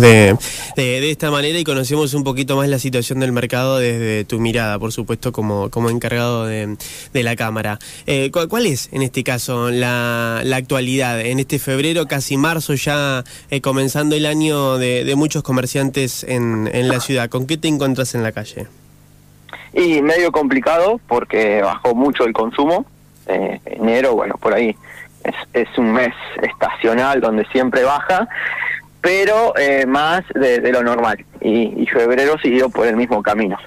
De, de, esta manera y conocemos un poquito más la situación del mercado desde tu mirada, por supuesto, como, como encargado de, de la Cámara. Eh, ¿cuál, es, en este caso, la, la, actualidad? En este febrero, casi marzo, ya eh, comenzando el año de, de muchos comerciantes en, en, la ciudad. ¿Con qué te encuentras en la calle? Y medio complicado porque bajó mucho el consumo. Eh, enero, bueno, por ahí es, es un mes estacional donde siempre baja pero eh, más de, lo normal. Y, febrero siguió por el mismo camino.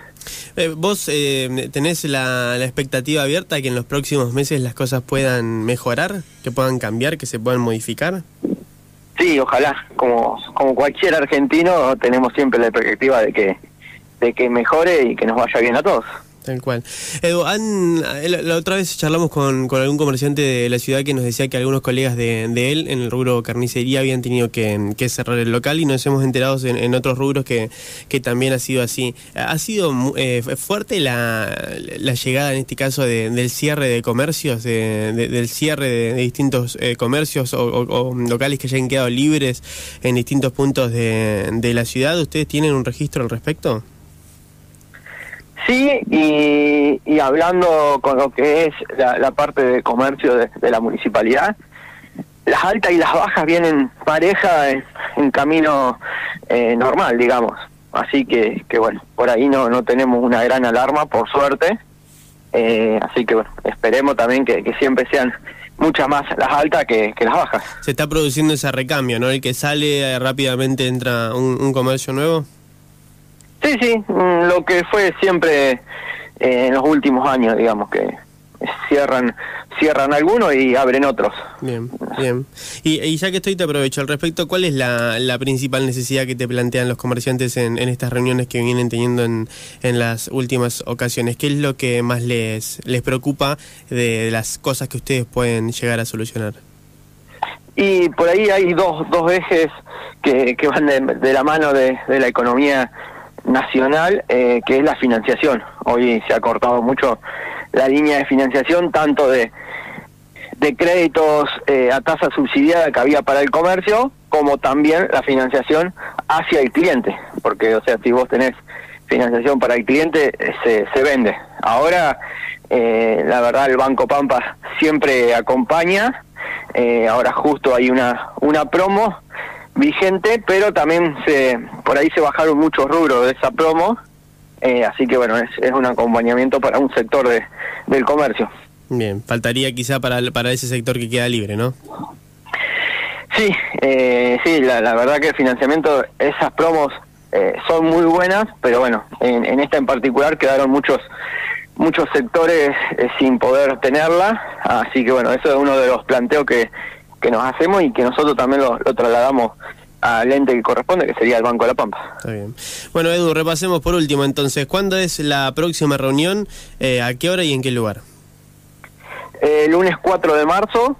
Eh, ¿Vos eh, tenés la, expectativa abierta que en los próximos meses las cosas puedan mejorar, que puedan cambiar, que se puedan modificar? Sí, ojalá. Como, como cualquier argentino tenemos siempre la perspectiva de que, de que mejore y que nos vaya bien a todos. Tal cual. Edu, la, otra vez charlamos con, con, algún comerciante de la ciudad que nos decía que algunos colegas de, de él en el rubro carnicería habían tenido que, cerrar el local y nos hemos enterado en, otros rubros que, que, también ha sido así. ¿Ha sido eh, fuerte la, la, llegada en este caso del cierre de comercios, de, del cierre de, distintos eh, comercios o, locales que hayan quedado libres en distintos puntos de, de la ciudad? ¿Ustedes tienen un registro al respecto? Sí, y, hablando con lo que es la, parte de comercio de, la municipalidad, las altas y las bajas vienen pareja en, camino eh, normal, digamos. Así que, que bueno, por ahí no, no tenemos una gran alarma, por suerte. Eh, así que bueno, esperemos también que, siempre sean muchas más las altas que, las bajas. Se está produciendo ese recambio, ¿no? El que sale eh, rápidamente entra un comercio nuevo. Sí, sí, mm, lo que fue siempre eh, en los últimos años, digamos, que cierran cierran algunos y abren otros. Bien, bien. Y, ya que estoy te aprovecho al respecto, ¿cuál es la, la principal necesidad que te plantean los comerciantes en, en estas reuniones que vienen teniendo en, en, las últimas ocasiones? ¿Qué es lo que más les, les preocupa de las cosas que ustedes pueden llegar a solucionar? Y por ahí hay dos, dos ejes que, que van de, de la mano de, de la economía nacional, eh, que es la financiación. Hoy se ha cortado mucho la línea de financiación, tanto de, de créditos eh, a tasa subsidiada que había para el comercio, como también la financiación hacia el cliente. Porque, o sea, si vos tenés financiación para el cliente, se, se vende. Ahora, eh, la verdad, el Banco Pampa siempre acompaña. ahora justo hay una, una promo vigente, pero también se por ahí se bajaron muchos rubros de esa promo, eh, así que bueno, es, es, un acompañamiento para un sector de, del comercio. Bien, faltaría quizá para, para ese sector que queda libre, ¿no? Sí, eh, sí, la, la, verdad que el financiamiento, esas promos eh, son muy buenas, pero bueno, en, en, esta en particular quedaron muchos muchos sectores eh, sin poder tenerla, así que bueno, eso es uno de los planteos que, que nos hacemos y que nosotros también lo, trasladamos al ente que corresponde, que sería el Banco de la Pampa. Está bien. Bueno, Edu, repasemos por último entonces, ¿cuándo es la próxima reunión? Eh, ¿A qué hora y en qué lugar? El lunes 4 de marzo